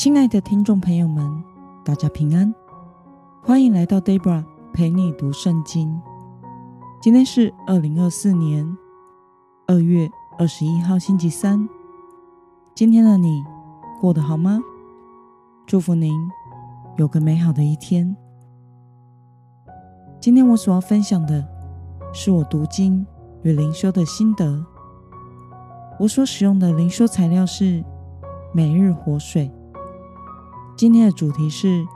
亲爱的听众朋友们，大家平安，欢迎来到 Debra 陪你读圣经。今天是二零二四年二月二十一号，星期三。今天的你过得好吗？祝福您有个美好的一天。今天我所要分享的是我读经与灵修的心得。我所使用的灵修材料是每日活水。今天的主题是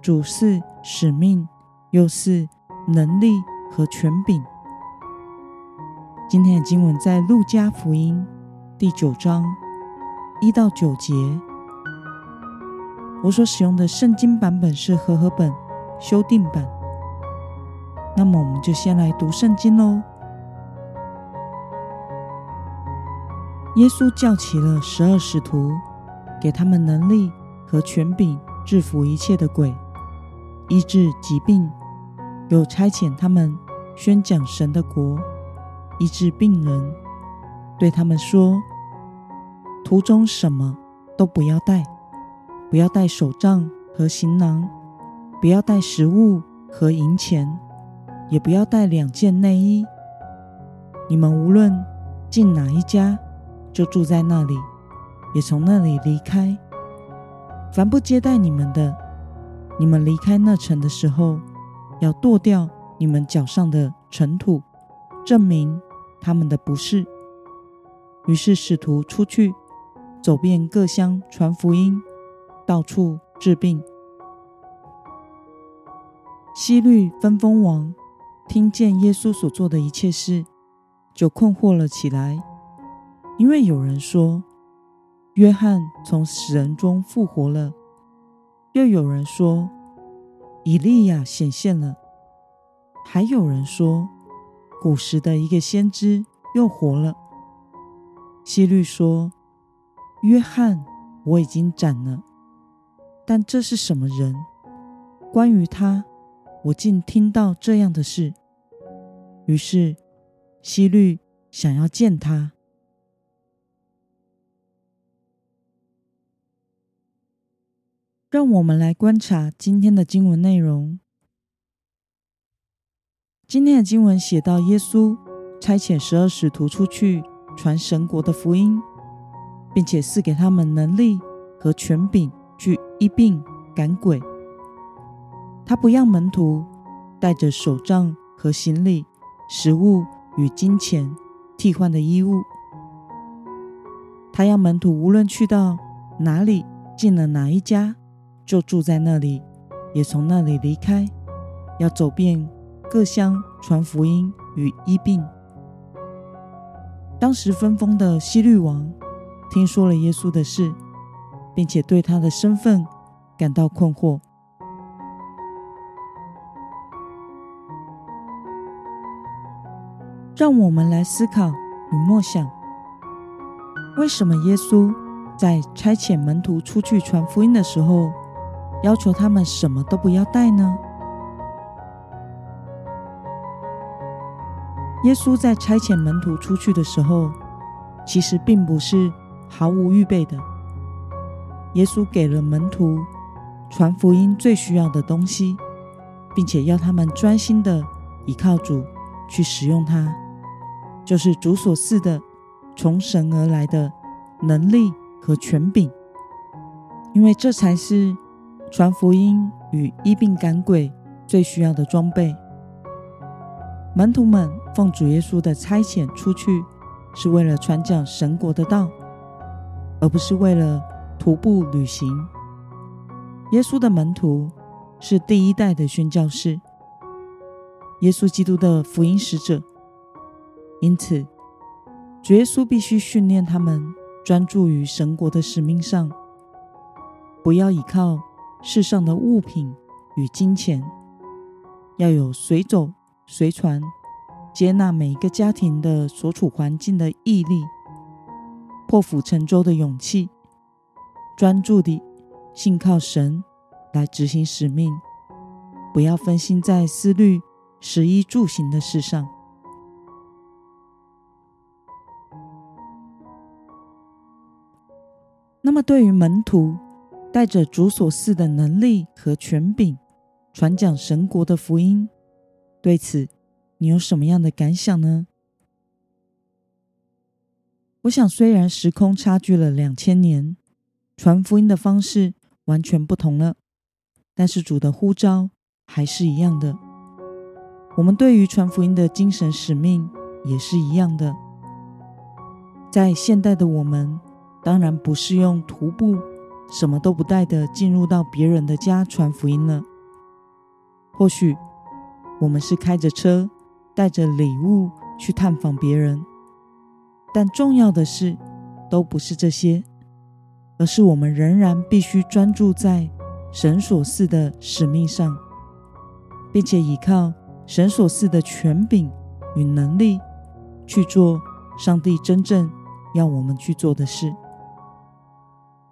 主赐使命，又赐能力和权柄。今天的经文在路加福音第九章一到九节。我所使用的圣经版本是和合本修订版。那么，我们就先来读圣经喽。耶稣叫起了十二使徒，给他们能力。和权柄制服一切的鬼，医治疾病，又差遣他们宣讲神的国，医治病人，对他们说：途中什么都不要带，不要带手杖和行囊，不要带食物和银钱，也不要带两件内衣。你们无论进哪一家，就住在那里，也从那里离开。凡不接待你们的，你们离开那城的时候，要跺掉你们脚上的尘土，证明他们的不是。于是使徒出去，走遍各乡传福音，到处治病。希律分封王听见耶稣所做的一切事，就困惑了起来，因为有人说。约翰从死人中复活了，又有人说以利亚显现了，还有人说古时的一个先知又活了。希律说：“约翰我已经斩了，但这是什么人？关于他，我竟听到这样的事。”于是希律想要见他。让我们来观察今天的经文内容。今天的经文写到，耶稣差遣十二使徒出去传神国的福音，并且赐给他们能力和权柄去医病赶鬼。他不要门徒带着手杖和行李、食物与金钱替换的衣物。他要门徒无论去到哪里，进了哪一家。就住在那里，也从那里离开，要走遍各乡传福音与医病。当时分封的西律王听说了耶稣的事，并且对他的身份感到困惑。让我们来思考与默想：为什么耶稣在差遣门徒出去传福音的时候，要求他们什么都不要带呢？耶稣在差遣门徒出去的时候，其实并不是毫无预备的。耶稣给了门徒传福音最需要的东西，并且要他们专心的依靠主去使用它，就是主所赐的从神而来的能力和权柄，因为这才是。传福音与医病赶鬼最需要的装备。门徒们奉主耶稣的差遣出去，是为了传讲神国的道，而不是为了徒步旅行。耶稣的门徒是第一代的宣教士，耶稣基督的福音使者。因此，主耶稣必须训练他们专注于神国的使命上，不要依靠。世上的物品与金钱，要有随走随传、接纳每一个家庭的所处环境的毅力，破釜沉舟的勇气，专注地信靠神来执行使命，不要分心在思虑食衣住行的事上。那么，对于门徒，带着主所赐的能力和权柄，传讲神国的福音。对此，你有什么样的感想呢？我想，虽然时空差距了两千年，传福音的方式完全不同了，但是主的呼召还是一样的。我们对于传福音的精神使命也是一样的。在现代的我们，当然不是用徒步，什么都不带的进入到别人的家传福音了。或许我们是开着车，带着礼物去探访别人。但重要的是，都不是这些，而是我们仍然必须专注在神所赐的使命上，并且依靠神所赐的权柄与能力去做上帝真正要我们去做的事。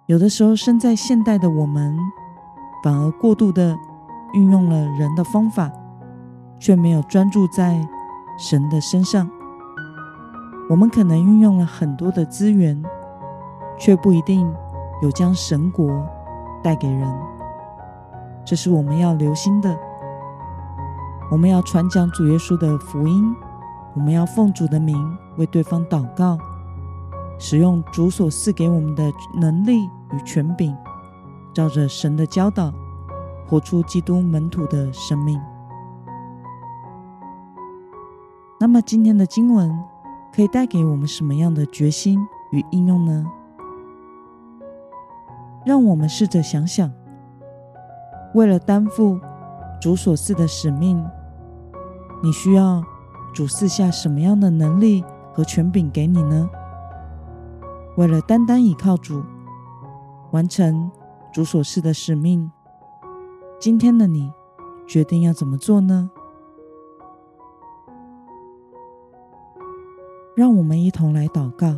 有的时候，身在现代的我们，反而过度的运用了人的方法，却没有专注在神的身上。我们可能运用了很多的资源，却不一定有将神国带给人。这是我们要留心的。我们要传讲主耶稣的福音，我们要奉主的名为对方祷告，使用主所赐给我们的能力与权柄，照着神的教导，活出基督门徒的生命。那么今天的经文，可以带给我们什么样的决心与应用呢？让我们试着想想，为了担负主所赐的使命，你需要主赐下什么样的能力和权柄给你呢？为了单单倚靠主，完成主所赐的使命，今天的你决定要怎么做呢？让我们一同来祷告，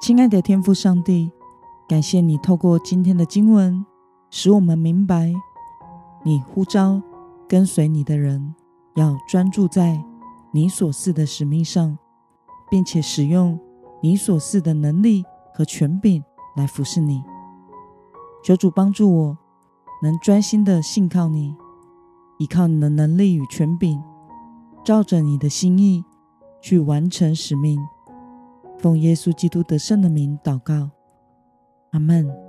亲爱的天父上帝，感谢你透过今天的经文，使我们明白你呼召跟随你的人要专注在你所赐的使命上，并且使用你所赐的能力和权柄来服侍你。求主帮助我，能专心的信靠你，依靠你的能力与权柄。照着你的心意去完成使命，奉耶稣基督得胜的名祷告，阿门。